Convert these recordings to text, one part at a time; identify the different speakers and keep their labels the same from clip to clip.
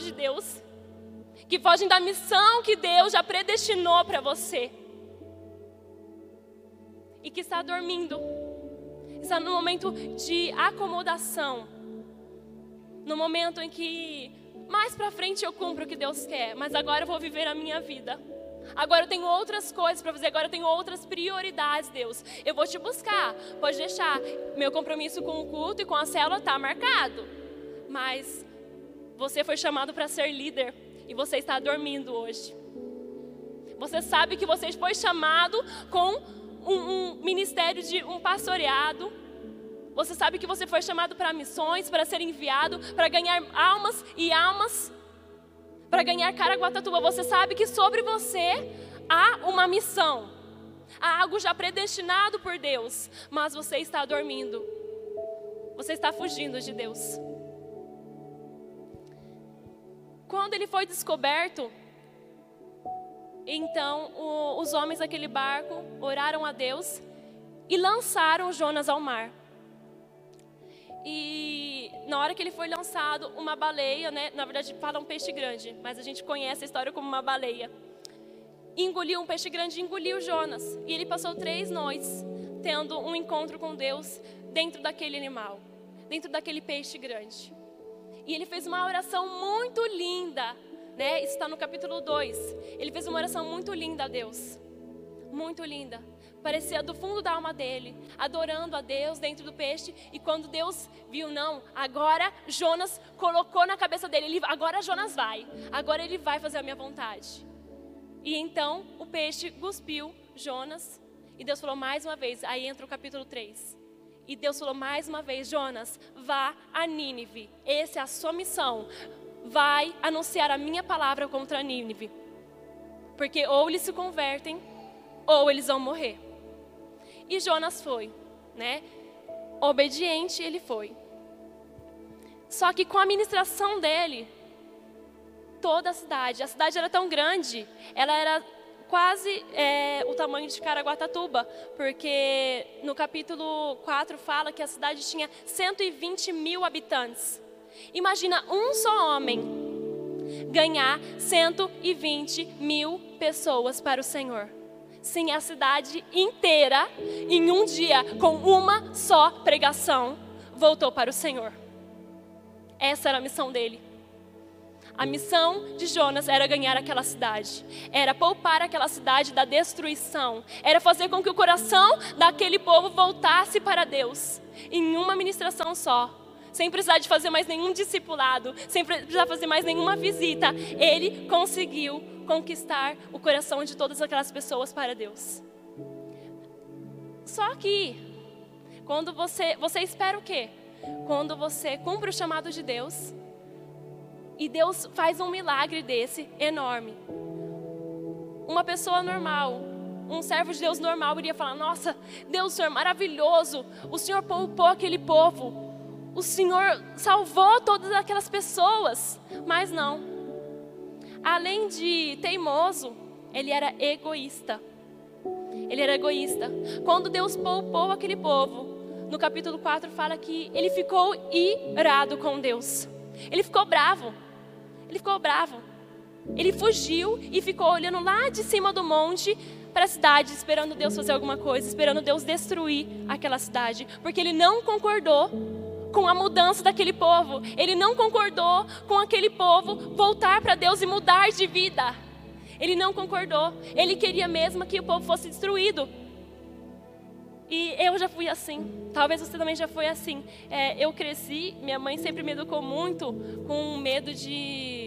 Speaker 1: de Deus, que fogem da missão que Deus já predestinou para você, e que está dormindo, está no momento de acomodação, no momento em que mais para frente eu cumpro o que Deus quer, mas agora eu vou viver a minha vida. Agora eu tenho outras coisas para fazer, agora eu tenho outras prioridades, Deus. Eu vou te buscar, pode deixar. Meu compromisso com o culto e com a célula está marcado. Mas você foi chamado para ser líder e você está dormindo hoje. Você sabe que você foi chamado com um, um ministério de um pastoreado. Você sabe que você foi chamado para missões, para ser enviado, para ganhar almas e almas para ganhar Caraguatatuba, você sabe que sobre você há uma missão, há algo já predestinado por Deus, mas você está dormindo, você está fugindo de Deus. Quando ele foi descoberto, então o, os homens daquele barco oraram a Deus e lançaram Jonas ao mar. E na hora que ele foi lançado, uma baleia, né? Na verdade, fala um peixe grande, mas a gente conhece a história como uma baleia. Engoliu um peixe grande, engoliu Jonas. E ele passou três noites tendo um encontro com Deus dentro daquele animal, dentro daquele peixe grande. E ele fez uma oração muito linda, né? Isso está no capítulo 2. Ele fez uma oração muito linda a Deus. Muito linda parecia do fundo da alma dele, adorando a Deus dentro do peixe. E quando Deus viu, não, agora Jonas colocou na cabeça dele: ele, agora Jonas vai, agora ele vai fazer a minha vontade. E então o peixe cuspiu Jonas, e Deus falou mais uma vez, aí entra o capítulo 3. E Deus falou mais uma vez: Jonas, vá a Nínive, essa é a sua missão. Vai anunciar a minha palavra contra Nínive. Porque ou eles se convertem, ou eles vão morrer. E Jonas foi, né? Obediente ele foi. Só que com a administração dele, toda a cidade, a cidade era tão grande, ela era quase é, o tamanho de Caraguatatuba, porque no capítulo 4 fala que a cidade tinha 120 mil habitantes. Imagina um só homem ganhar 120 mil pessoas para o Senhor. Sim, a cidade inteira, em um dia, com uma só pregação, voltou para o Senhor. Essa era a missão dele. A missão de Jonas era ganhar aquela cidade, era poupar aquela cidade da destruição, era fazer com que o coração daquele povo voltasse para Deus, em uma ministração só, sem precisar de fazer mais nenhum discipulado, sem precisar fazer mais nenhuma visita. Ele conseguiu conquistar o coração de todas aquelas pessoas para Deus. Só que, quando você, você espera o quê? Quando você cumpre o chamado de Deus, e Deus faz um milagre desse enorme. Uma pessoa normal, um servo de Deus normal iria falar: Nossa, Deus, Senhor, maravilhoso, o Senhor poupou aquele povo, o Senhor salvou todas aquelas pessoas. Mas não. Além de teimoso, ele era egoísta. Ele era egoísta. Quando Deus poupou aquele povo, no capítulo 4 fala que ele ficou irado com Deus. Ele ficou bravo. Ele ficou bravo. Ele fugiu e ficou olhando lá de cima do monte para a cidade, esperando Deus fazer alguma coisa, esperando Deus destruir aquela cidade, porque ele não concordou com a mudança daquele povo. Ele não concordou com aquele povo voltar para Deus e mudar de vida. Ele não concordou. Ele queria mesmo que o povo fosse destruído. E eu já fui assim. Talvez você também já foi assim. É, eu cresci, minha mãe sempre me educou muito com medo de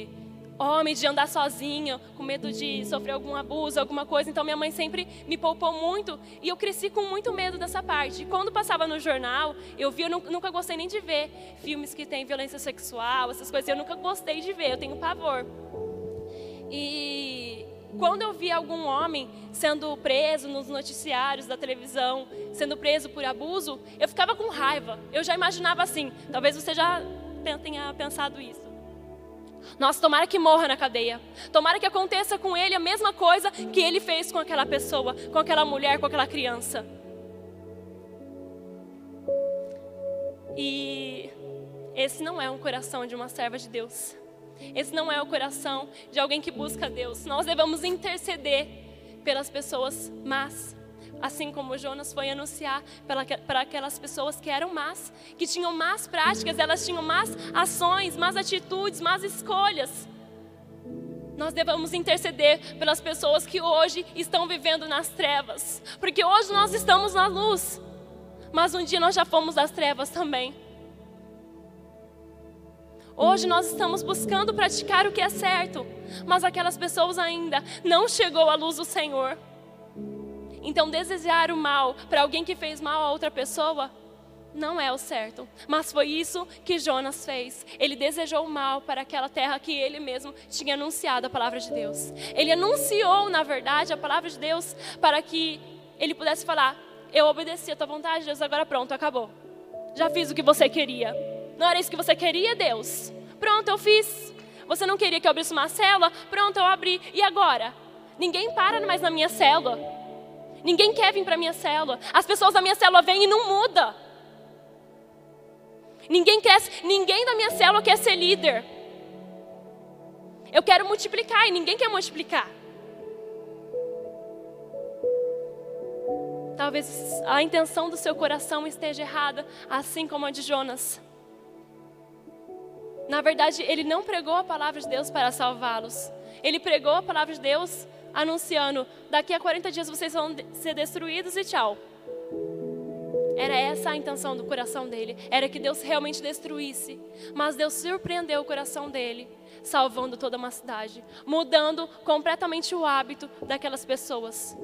Speaker 1: homem, de andar sozinho, com medo de sofrer algum abuso, alguma coisa. Então minha mãe sempre me poupou muito e eu cresci com muito medo dessa parte. E quando passava no jornal, eu vi, eu nunca gostei nem de ver filmes que tem violência sexual, essas coisas. Eu nunca gostei de ver, eu tenho pavor. E quando eu vi algum homem sendo preso nos noticiários da televisão, sendo preso por abuso, eu ficava com raiva. Eu já imaginava assim, talvez você já tenha pensado isso. Nossa, tomara que morra na cadeia. Tomara que aconteça com ele a mesma coisa que ele fez com aquela pessoa, com aquela mulher, com aquela criança. E Esse não é um coração de uma serva de Deus. Esse não é o coração de alguém que busca Deus. Nós devemos interceder pelas pessoas más. Assim como Jonas foi anunciar para aquelas pessoas que eram más, que tinham más práticas, elas tinham más ações, más atitudes, más escolhas. Nós devemos interceder pelas pessoas que hoje estão vivendo nas trevas, porque hoje nós estamos na luz, mas um dia nós já fomos das trevas também. Hoje nós estamos buscando praticar o que é certo, mas aquelas pessoas ainda não chegou à luz do Senhor. Então desejar o mal para alguém que fez mal a outra pessoa não é o certo. Mas foi isso que Jonas fez. Ele desejou o mal para aquela terra que ele mesmo tinha anunciado a palavra de Deus. Ele anunciou, na verdade, a palavra de Deus para que ele pudesse falar: Eu obedeci a tua vontade, Deus, agora pronto, acabou. Já fiz o que você queria. Não era isso que você queria, Deus? Pronto, eu fiz. Você não queria que eu abrisse uma célula? Pronto, eu abri. E agora? Ninguém para mais na minha célula. Ninguém quer vir para minha célula. As pessoas da minha célula vêm e não muda. Ninguém quer, ninguém da minha célula quer ser líder. Eu quero multiplicar e ninguém quer multiplicar. Talvez a intenção do seu coração esteja errada, assim como a de Jonas. Na verdade, ele não pregou a palavra de Deus para salvá-los. Ele pregou a palavra de Deus anunciando: daqui a 40 dias vocês vão ser destruídos e tchau. Era essa a intenção do coração dele, era que Deus realmente destruísse. Mas Deus surpreendeu o coração dele, salvando toda uma cidade, mudando completamente o hábito daquelas pessoas.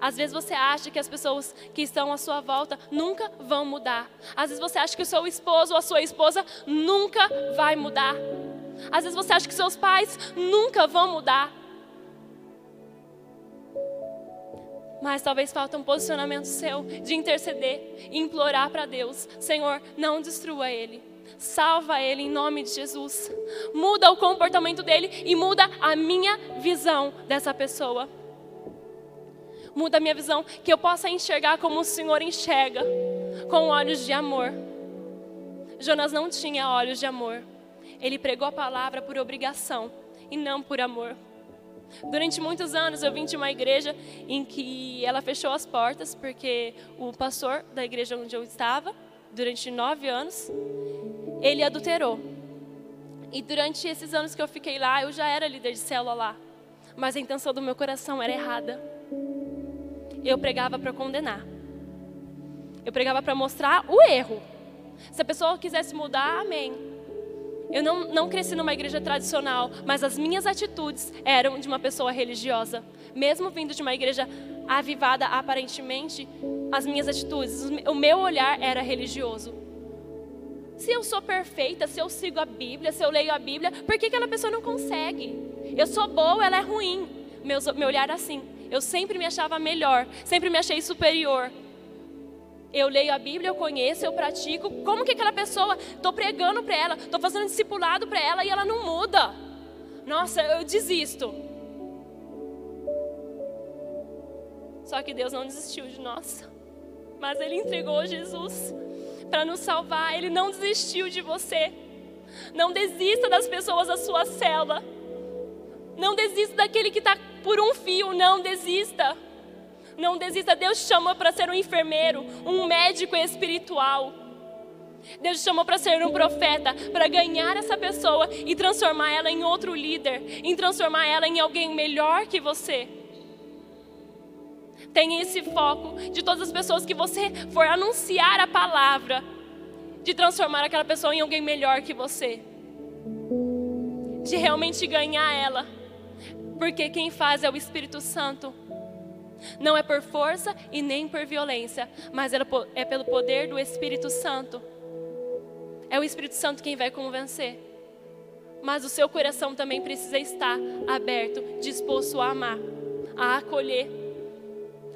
Speaker 1: Às vezes você acha que as pessoas que estão à sua volta nunca vão mudar. Às vezes você acha que o seu esposo ou a sua esposa nunca vai mudar. Às vezes você acha que seus pais nunca vão mudar. Mas talvez falta um posicionamento seu de interceder e implorar para Deus: Senhor, não destrua ele. Salva ele em nome de Jesus. Muda o comportamento dele e muda a minha visão dessa pessoa muda a minha visão, que eu possa enxergar como o Senhor enxerga, com olhos de amor. Jonas não tinha olhos de amor. Ele pregou a palavra por obrigação e não por amor. Durante muitos anos eu vim de uma igreja em que ela fechou as portas porque o pastor da igreja onde eu estava, durante nove anos, ele adulterou. E durante esses anos que eu fiquei lá, eu já era líder de célula lá. Mas a intenção do meu coração era errada eu pregava para condenar. Eu pregava para mostrar o erro. Se a pessoa quisesse mudar, amém. Eu não, não cresci numa igreja tradicional, mas as minhas atitudes eram de uma pessoa religiosa. Mesmo vindo de uma igreja avivada aparentemente, as minhas atitudes, o meu olhar era religioso. Se eu sou perfeita, se eu sigo a Bíblia, se eu leio a Bíblia, por que aquela pessoa não consegue? Eu sou boa, ela é ruim. Meu, meu olhar é assim. Eu sempre me achava melhor, sempre me achei superior. Eu leio a Bíblia, eu conheço, eu pratico. Como que aquela pessoa, estou pregando para ela, estou fazendo discipulado para ela e ela não muda? Nossa, eu desisto. Só que Deus não desistiu de nós, mas Ele entregou Jesus para nos salvar. Ele não desistiu de você. Não desista das pessoas da sua cela. Não desista daquele que está por um fio, não desista. Não desista. Deus te chamou para ser um enfermeiro, um médico espiritual. Deus te chamou para ser um profeta, para ganhar essa pessoa e transformar ela em outro líder, em transformar ela em alguém melhor que você. Tenha esse foco de todas as pessoas que você for anunciar a palavra, de transformar aquela pessoa em alguém melhor que você, de realmente ganhar ela porque quem faz é o Espírito Santo. Não é por força e nem por violência, mas é pelo poder do Espírito Santo. É o Espírito Santo quem vai convencer. Mas o seu coração também precisa estar aberto, disposto a amar, a acolher.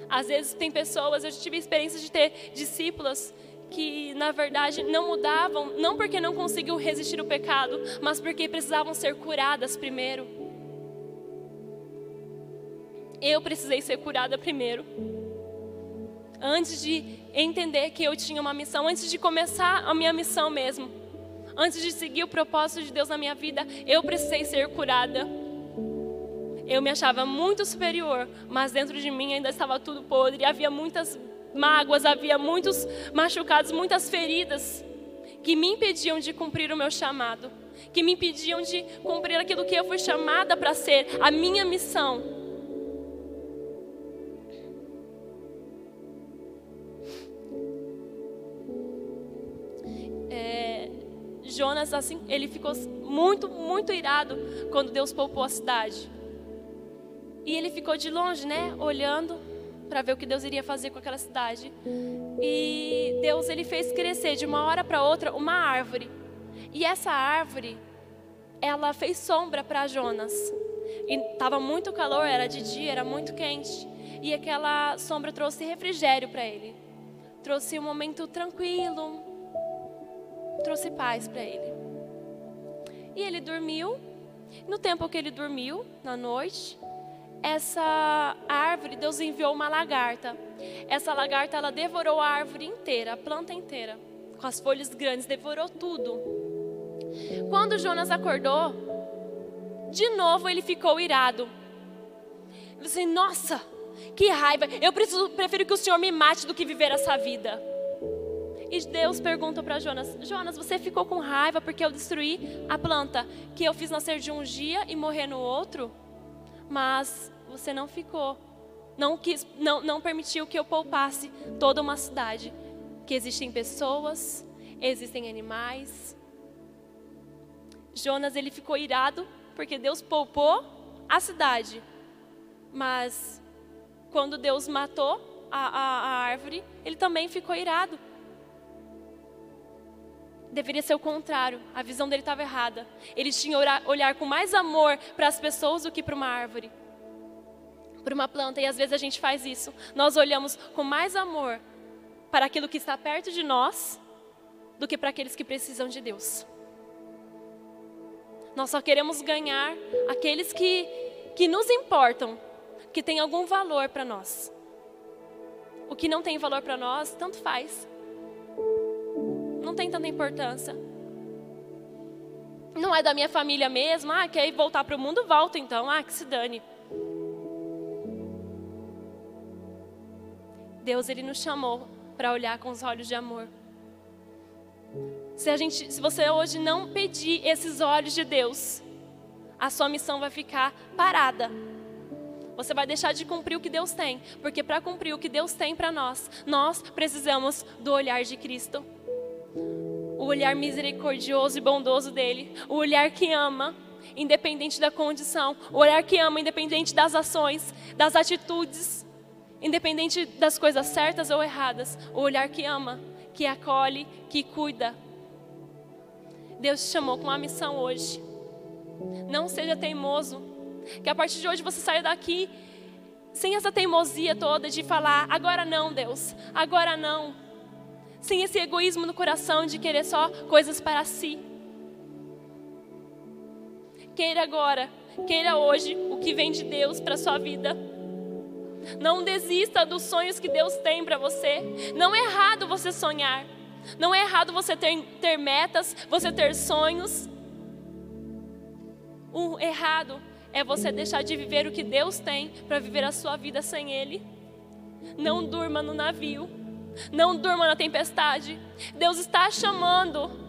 Speaker 1: Às vezes tem pessoas, eu tive experiência de ter discípulos que na verdade não mudavam, não porque não conseguiam resistir ao pecado, mas porque precisavam ser curadas primeiro. Eu precisei ser curada primeiro. Antes de entender que eu tinha uma missão, antes de começar a minha missão mesmo, antes de seguir o propósito de Deus na minha vida, eu precisei ser curada. Eu me achava muito superior, mas dentro de mim ainda estava tudo podre, havia muitas mágoas, havia muitos machucados, muitas feridas que me impediam de cumprir o meu chamado, que me impediam de cumprir aquilo que eu fui chamada para ser, a minha missão. Jonas, assim, ele ficou muito, muito irado quando Deus poupou a cidade. E ele ficou de longe, né, olhando para ver o que Deus iria fazer com aquela cidade. E Deus ele fez crescer de uma hora para outra uma árvore. E essa árvore, ela fez sombra para Jonas. E estava muito calor, era de dia, era muito quente. E aquela sombra trouxe refrigério para ele. Trouxe um momento tranquilo, trouxe paz para ele. E ele dormiu. No tempo que ele dormiu, na noite, essa árvore, Deus enviou uma lagarta. Essa lagarta, ela devorou a árvore inteira, a planta inteira, com as folhas grandes, devorou tudo. Quando Jonas acordou, de novo ele ficou irado. Ele disse: Nossa, que raiva! Eu preciso, prefiro que o Senhor me mate do que viver essa vida. E Deus pergunta para Jonas: Jonas, você ficou com raiva porque eu destruí a planta que eu fiz nascer de um dia e morrer no outro? Mas você não ficou, não, quis, não, não permitiu que eu poupasse toda uma cidade. Que existem pessoas, existem animais. Jonas ele ficou irado porque Deus poupou a cidade. Mas quando Deus matou a, a, a árvore, ele também ficou irado. Deveria ser o contrário, a visão dele estava errada. Ele tinha olhar com mais amor para as pessoas do que para uma árvore por uma planta e às vezes a gente faz isso. Nós olhamos com mais amor para aquilo que está perto de nós do que para aqueles que precisam de Deus. Nós só queremos ganhar aqueles que, que nos importam, que têm algum valor para nós. O que não tem valor para nós, tanto faz. Não tem tanta importância. Não é da minha família mesmo. Ah, quer ir voltar para o mundo? Volta então. Ah, que se dane. Deus ele nos chamou para olhar com os olhos de amor. Se, a gente, se você hoje não pedir esses olhos de Deus, a sua missão vai ficar parada. Você vai deixar de cumprir o que Deus tem, porque para cumprir o que Deus tem para nós, nós precisamos do olhar de Cristo. O olhar misericordioso e bondoso dele, o olhar que ama, independente da condição, o olhar que ama, independente das ações, das atitudes independente das coisas certas ou erradas, o olhar que ama, que acolhe, que cuida. Deus te chamou com uma missão hoje. Não seja teimoso. Que a partir de hoje você saia daqui sem essa teimosia toda de falar, agora não, Deus, agora não. Sem esse egoísmo no coração de querer só coisas para si. Queira agora, queira hoje o que vem de Deus para a sua vida. Não desista dos sonhos que Deus tem para você. Não é errado você sonhar. Não é errado você ter, ter metas, você ter sonhos. O errado é você deixar de viver o que Deus tem para viver a sua vida sem Ele. Não durma no navio. Não durma na tempestade. Deus está chamando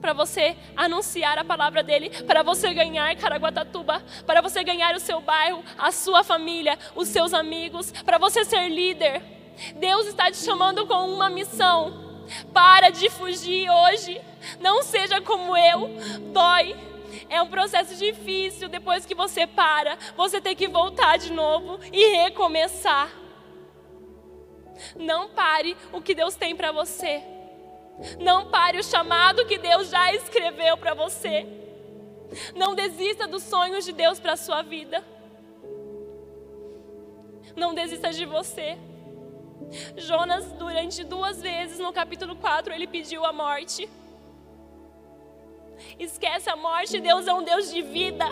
Speaker 1: para você anunciar a palavra dele, para você ganhar Caraguatatuba, para você ganhar o seu bairro, a sua família, os seus amigos, para você ser líder. Deus está te chamando com uma missão. Para de fugir hoje. Não seja como eu. Dói. É um processo difícil. Depois que você para, você tem que voltar de novo e recomeçar. Não pare o que Deus tem para você. Não pare o chamado que Deus já escreveu para você. Não desista dos sonhos de Deus para a sua vida. Não desista de você. Jonas, durante duas vezes no capítulo 4, ele pediu a morte. Esquece a morte, Deus é um Deus de vida.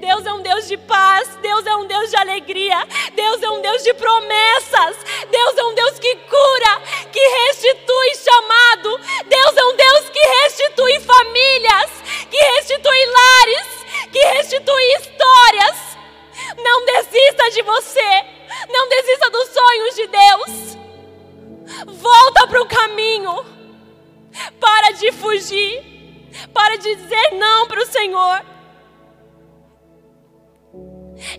Speaker 1: Deus é um Deus de paz, Deus é um Deus de alegria, Deus é um Deus de promessas, Deus é um Deus que cura, que restitui chamado. Deus é um Deus que restitui famílias, que restitui lares, que restitui histórias. Não desista de você, não desista dos sonhos de Deus. Volta para o caminho, para de fugir, para de dizer não para o Senhor.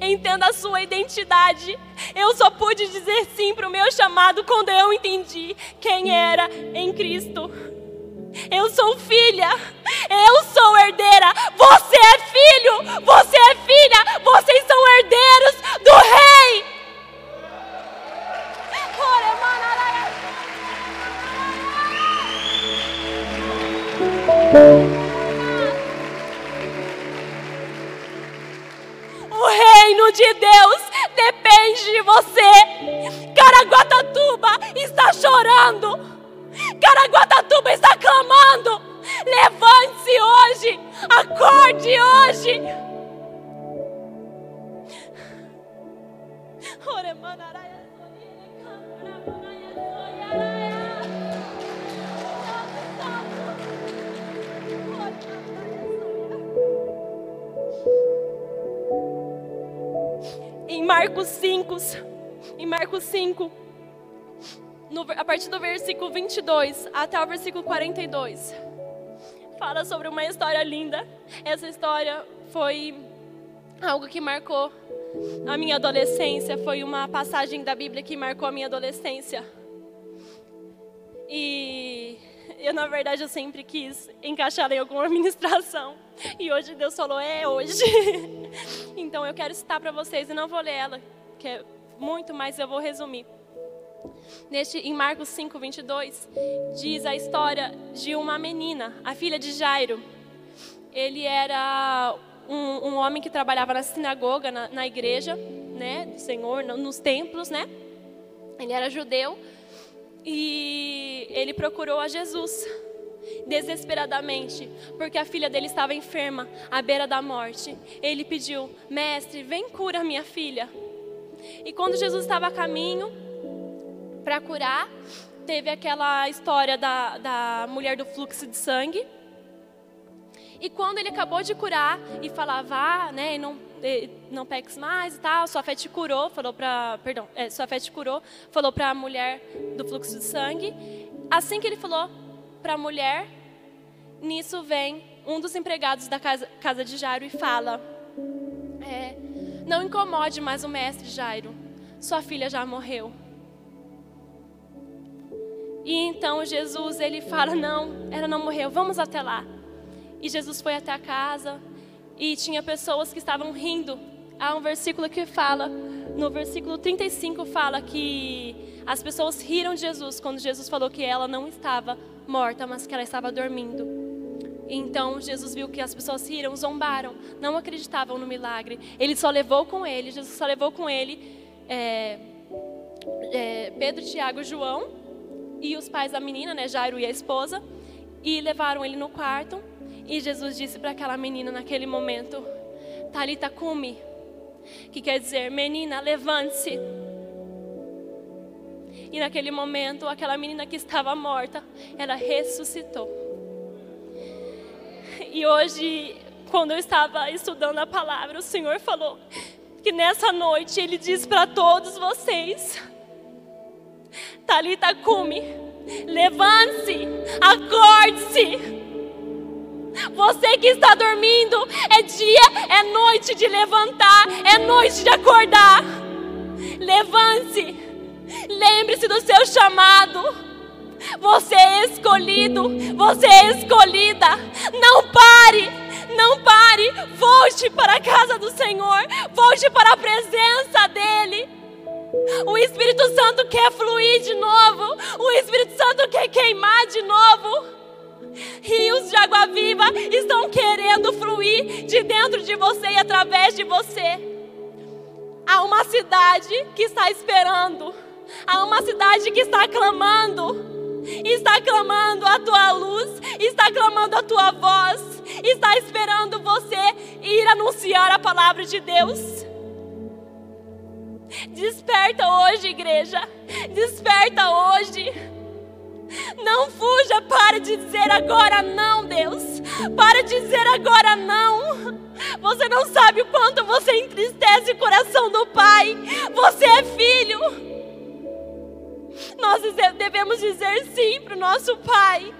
Speaker 1: Entenda a sua identidade. Eu só pude dizer sim para o meu chamado quando eu entendi quem era em Cristo. Eu sou filha, eu sou herdeira. Você é filho, você é filha, vocês são herdeiros do Rei. De Deus depende de você. Caraguatatuba está chorando. Caraguatatuba está clamando. Levante-se hoje. Acorde hoje. Em Marcos 5, em Marcos 5, no, a partir do versículo 22 até o versículo 42, fala sobre uma história linda. Essa história foi algo que marcou a minha adolescência, foi uma passagem da Bíblia que marcou a minha adolescência. E eu, na verdade, eu sempre quis encaixar em alguma ministração. E hoje Deus falou, é hoje. então eu quero citar para vocês, e não vou ler ela, que é muito, mas eu vou resumir. Neste, em Marcos 5, 22, diz a história de uma menina, a filha de Jairo. Ele era um, um homem que trabalhava na sinagoga, na, na igreja, né, do Senhor, nos templos, né? Ele era judeu e ele procurou a Jesus desesperadamente, porque a filha dele estava enferma, à beira da morte. Ele pediu: Mestre, vem cura minha filha. E quando Jesus estava a caminho para curar, teve aquela história da, da mulher do fluxo de sangue. E quando ele acabou de curar e falava, ah, né, não, não peques mais e tal, sua fé te curou, falou para, perdão, é, sua fé te curou, falou para a mulher do fluxo de sangue. Assim que ele falou para a mulher, nisso vem um dos empregados da casa, casa de Jairo e fala, é, não incomode mais o mestre Jairo, sua filha já morreu. E então Jesus ele fala, não, ela não morreu, vamos até lá. E Jesus foi até a casa e tinha pessoas que estavam rindo. Há um versículo que fala, no versículo 35 fala que as pessoas riram de Jesus quando Jesus falou que ela não estava morta, mas que ela estava dormindo. Então Jesus viu que as pessoas riram, zombaram, não acreditavam no milagre. Ele só levou com ele, Jesus só levou com ele é, é, Pedro, Tiago João e os pais da menina, né, Jairo e a esposa, e levaram ele no quarto. E Jesus disse para aquela menina naquele momento, Talita cumi, que quer dizer, menina, levante-se. E naquele momento, aquela menina que estava morta, ela ressuscitou. E hoje, quando eu estava estudando a palavra, o Senhor falou que nessa noite Ele diz para todos vocês: Talita cumi, levante-se, acorde-se. Você que está dormindo, é dia, é noite de levantar, é noite de acordar. Levante-se, lembre-se do seu chamado. Você é escolhido, você é escolhida. Não pare, não pare. Volte para a casa do Senhor, volte para a presença dEle. O Espírito Santo quer fluir de novo, o Espírito Santo quer queimar de novo. Rios água viva estão querendo fluir de dentro de você e através de você. Há uma cidade que está esperando. Há uma cidade que está clamando. Está clamando a tua luz, está clamando a tua voz, está esperando você ir anunciar a palavra de Deus. Desperta hoje, igreja. Desperta hoje. Não fuja, para de dizer agora não, Deus. Para de dizer agora não. Você não sabe o quanto você entristece o coração do Pai. Você é filho. Nós devemos dizer sim para o nosso Pai.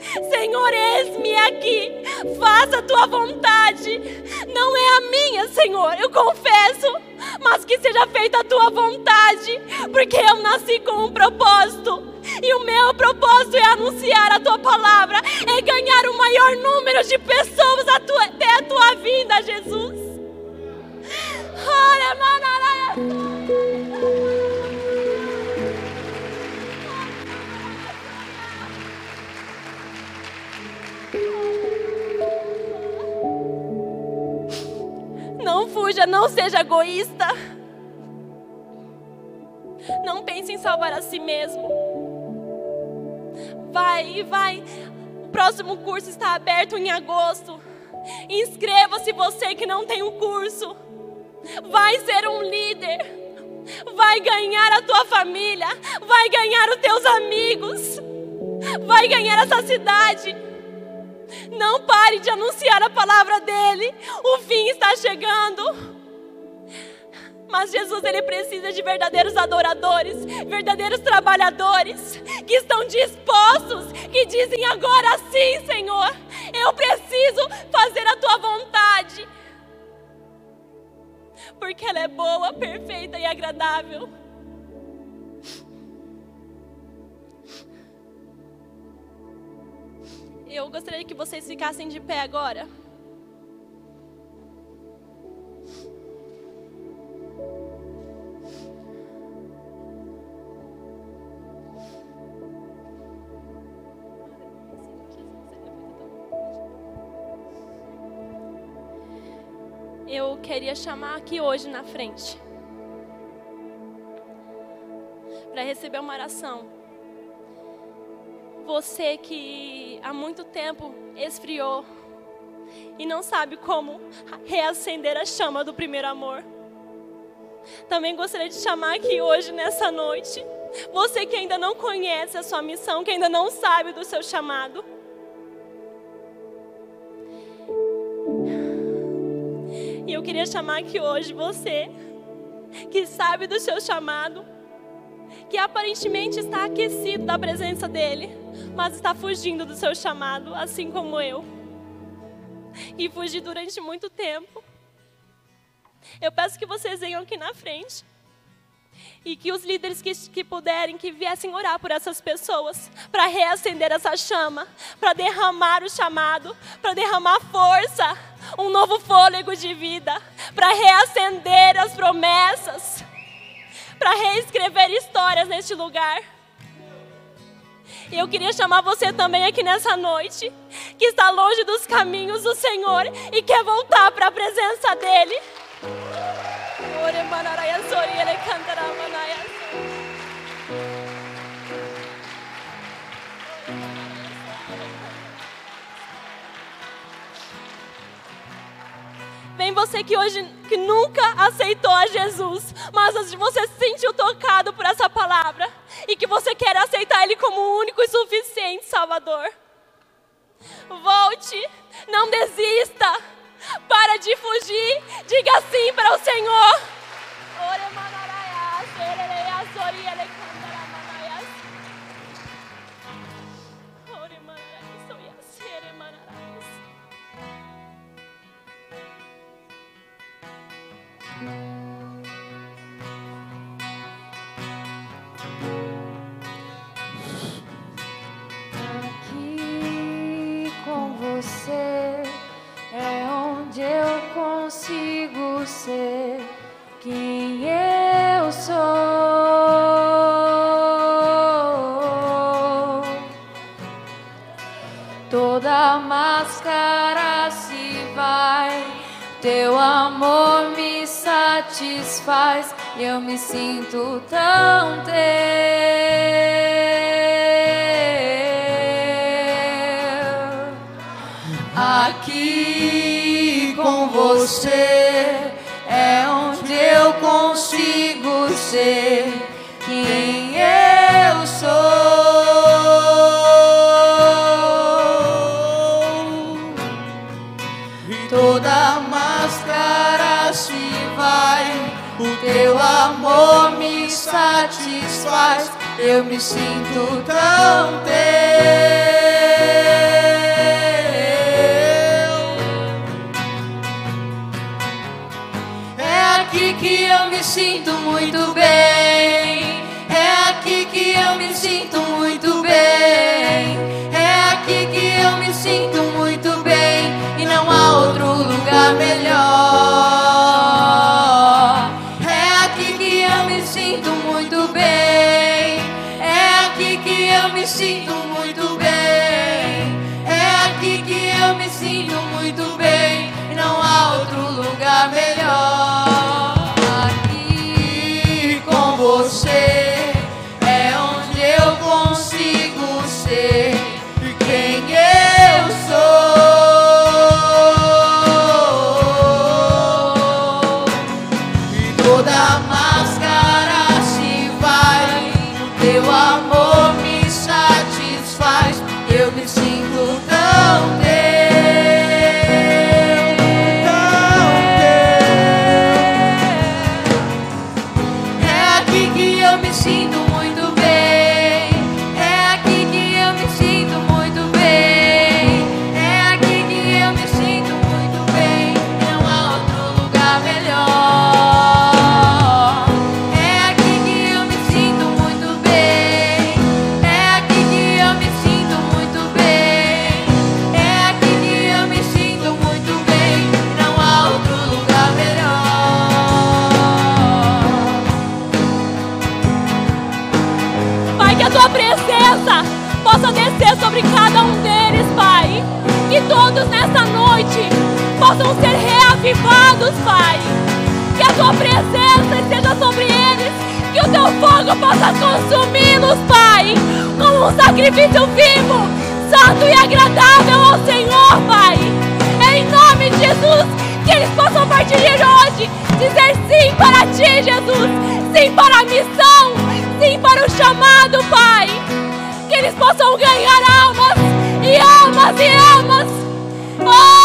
Speaker 1: Senhor, eis-me aqui, faça a tua vontade, não é a minha, Senhor, eu confesso, mas que seja feita a tua vontade, porque eu nasci com um propósito, e o meu propósito é anunciar a tua palavra, é ganhar o maior número de pessoas a tua Não fuja, não seja egoísta. Não pense em salvar a si mesmo. Vai, vai. O próximo curso está aberto em agosto. Inscreva-se você que não tem o um curso. Vai ser um líder. Vai ganhar a tua família. Vai ganhar os teus amigos. Vai ganhar essa cidade. Não pare de anunciar a palavra dele. O fim está chegando. Mas Jesus ele precisa de verdadeiros adoradores, verdadeiros trabalhadores que estão dispostos, que dizem agora sim, Senhor, eu preciso fazer a tua vontade. Porque ela é boa, perfeita e agradável. Gostaria que vocês ficassem de pé agora. Eu queria chamar aqui hoje na frente para receber uma oração você que há muito tempo esfriou e não sabe como reacender a chama do primeiro amor. Também gostaria de chamar aqui hoje, nessa noite, você que ainda não conhece a sua missão, que ainda não sabe do seu chamado. E eu queria chamar aqui hoje você que sabe do seu chamado, que aparentemente está aquecido da presença dele, mas está fugindo do seu chamado, assim como eu. E fugi durante muito tempo. Eu peço que vocês venham aqui na frente. E que os líderes que, que puderem, que viessem orar por essas pessoas, para reacender essa chama, para derramar o chamado, para derramar força, um novo fôlego de vida, para reacender as promessas para reescrever histórias neste lugar. E eu queria chamar você também aqui nessa noite, que está longe dos caminhos do Senhor e quer voltar para a presença dEle. Vem você que hoje que nunca aceitou a Jesus, mas você se sentiu tocado por essa palavra você quer aceitar Ele como o único e suficiente Salvador. Volte, não desista, para de fugir, diga sim para o Senhor.
Speaker 2: Aqui ser quem eu sou. Toda máscara se vai, teu amor me satisfaz e eu me sinto tão teu. Aqui com você é quem eu sou. Toda máscara se vai, o teu amor me satisfaz. Eu me sinto tão teu. que eu me sinto muito bem. É aqui que eu me sinto muito bem. É aqui que eu me sinto muito bem. E não há outro lugar melhor. É aqui que eu me sinto muito bem. É aqui que eu me sinto muito bem. É aqui que eu me sinto
Speaker 3: avivados, Pai. Que a tua presença esteja sobre eles. Que o teu fogo possa consumi-los, Pai. Como um sacrifício vivo, santo e agradável ao Senhor, Pai. Em nome de Jesus, que eles possam partir hoje, dizer sim para ti, Jesus. Sim para a missão, sim para o chamado, Pai. Que eles possam ganhar almas e almas e almas. Oh!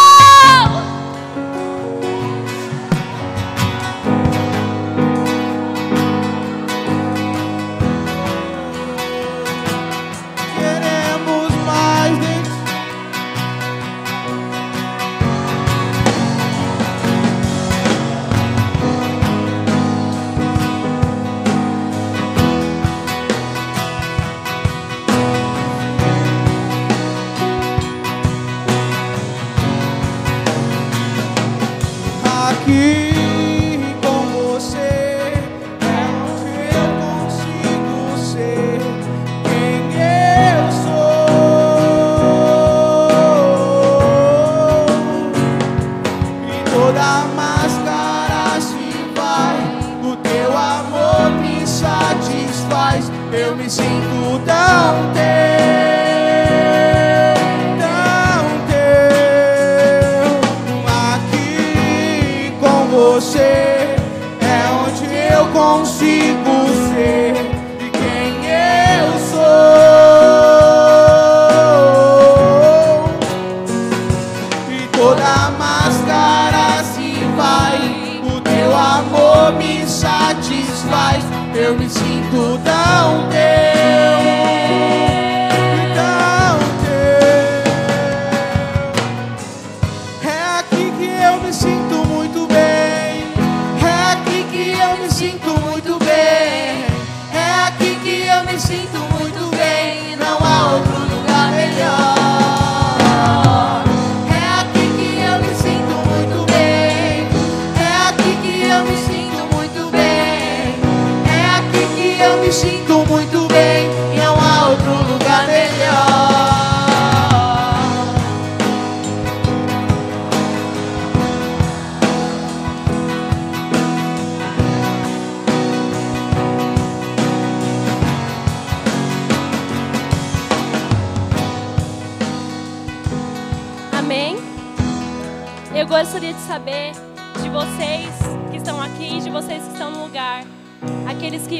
Speaker 1: satisfaz, eu me sinto tão bem.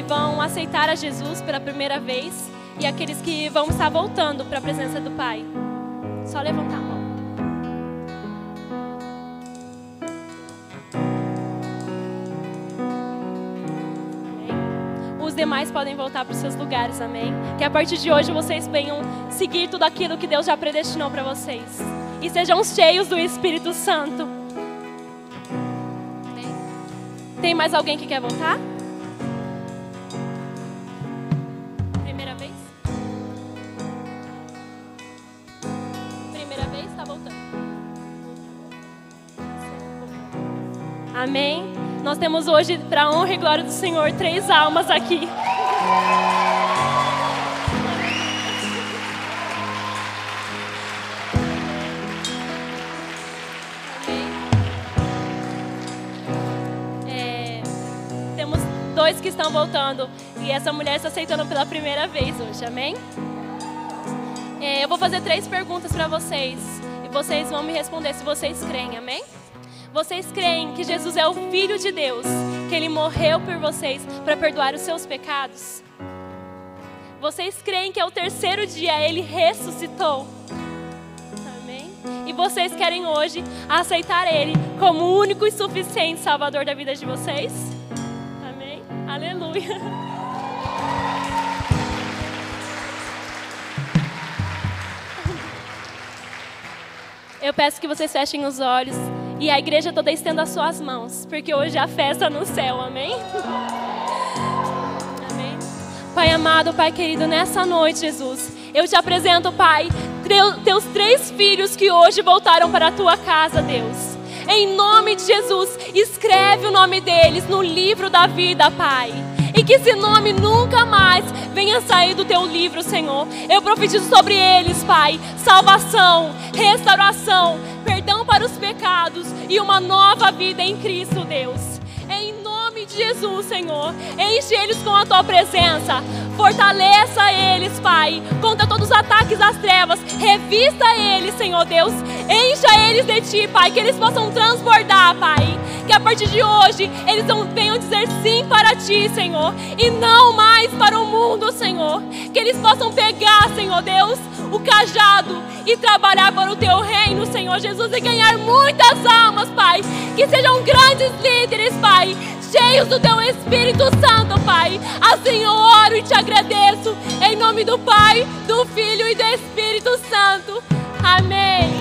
Speaker 1: Vão aceitar a Jesus pela primeira vez e aqueles que vão estar voltando para a presença do Pai. Só levantar a mão. Amém. Os demais podem voltar para os seus lugares, amém? Que a partir de hoje vocês venham seguir tudo aquilo que Deus já predestinou para vocês. E sejam cheios do Espírito Santo. Tem mais alguém que quer voltar? Amém. Nós temos hoje, para honra e glória do Senhor, três almas aqui. É, temos dois que estão voltando e essa mulher está aceitando pela primeira vez hoje, amém? É, eu vou fazer três perguntas para vocês e vocês vão me responder se vocês creem, amém? Vocês creem que Jesus é o Filho de Deus, que Ele morreu por vocês para perdoar os seus pecados? Vocês creem que ao terceiro dia Ele ressuscitou? Amém? E vocês querem hoje aceitar Ele como o único e suficiente Salvador da vida de vocês? Amém? Aleluia. Eu peço que vocês fechem os olhos e a igreja toda estenda as suas mãos, porque hoje é a festa no céu, amém? Amém. Pai amado, Pai querido, nessa noite, Jesus, eu te apresento, Pai, teus três filhos que hoje voltaram para a tua casa, Deus. Em nome de Jesus, escreve o nome deles no livro da vida, Pai. E que esse nome nunca mais venha sair do teu livro, Senhor. Eu profetizo sobre eles, Pai, salvação, restauração, perdão para os pecados e uma nova vida em Cristo, Deus. De Jesus, Senhor, enche eles com a tua presença. Fortaleça eles, Pai, contra todos os ataques das trevas. Revista eles, Senhor Deus. Encha eles de ti, Pai, que eles possam transbordar, Pai. Que a partir de hoje eles venham dizer sim para ti, Senhor, e não mais para o mundo, Senhor. Que eles possam pegar, Senhor Deus, o cajado e trabalhar para o teu reino, Senhor Jesus, e ganhar muitas almas, Pai. Que sejam grandes líderes, Pai, cheios do teu Espírito Santo, Pai. Assim eu oro e te agradeço, em nome do Pai, do Filho e do Espírito Santo. Amém.